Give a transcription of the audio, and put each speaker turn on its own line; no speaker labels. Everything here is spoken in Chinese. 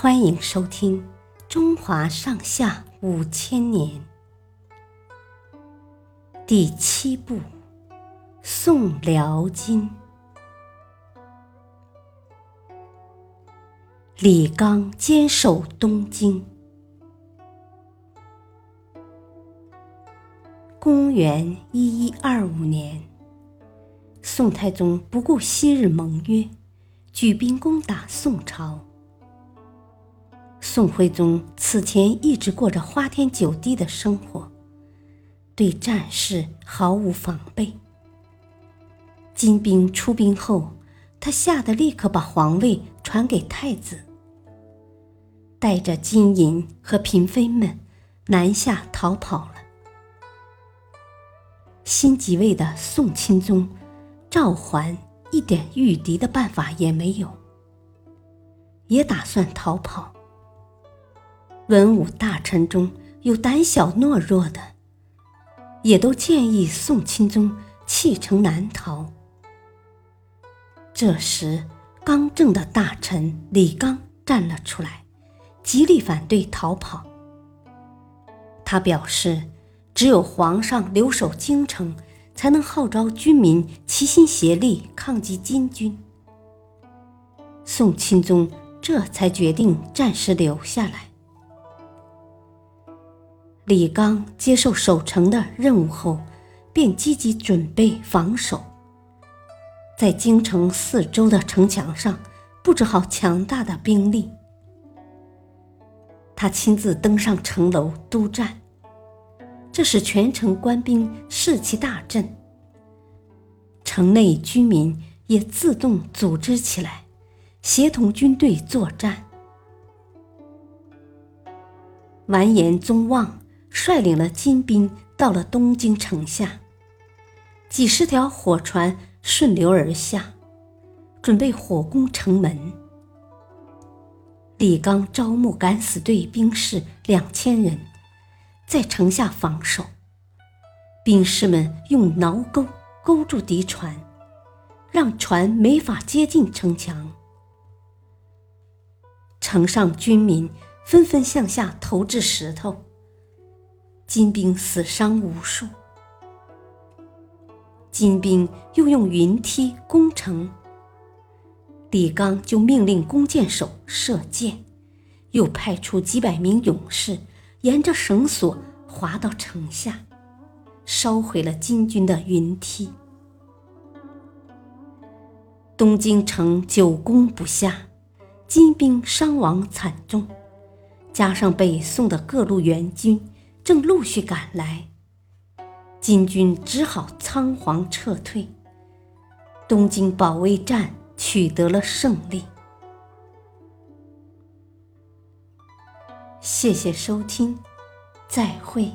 欢迎收听《中华上下五千年》第七部《宋辽金》。李纲坚守东京。公元一一二五年，宋太宗不顾昔日盟约，举兵攻打宋朝。宋徽宗此前一直过着花天酒地的生活，对战事毫无防备。金兵出兵后，他吓得立刻把皇位传给太子，带着金银和嫔妃们南下逃跑了。新即位的宋钦宗赵桓一点御敌的办法也没有，也打算逃跑。文武大臣中有胆小懦弱的，也都建议宋钦宗弃城南逃。这时，刚正的大臣李纲站了出来，极力反对逃跑。他表示，只有皇上留守京城，才能号召军民齐心协力抗击金军。宋钦宗这才决定暂时留下来。李刚接受守城的任务后，便积极准备防守，在京城四周的城墙上布置好强大的兵力。他亲自登上城楼督战，这使全城官兵士气大振，城内居民也自动组织起来，协同军队作战。完颜宗望。率领了金兵到了东京城下，几十条火船顺流而下，准备火攻城门。李纲招募敢死队兵士两千人，在城下防守。兵士们用挠钩勾住敌船，让船没法接近城墙。城上军民纷纷向下投掷石头。金兵死伤无数，金兵又用云梯攻城。李纲就命令弓箭手射箭，又派出几百名勇士沿着绳索滑到城下，烧毁了金军的云梯。东京城久攻不下，金兵伤亡惨重，加上北宋的各路援军。正陆续赶来，金军只好仓皇撤退。东京保卫战取得了胜利。谢谢收听，再会。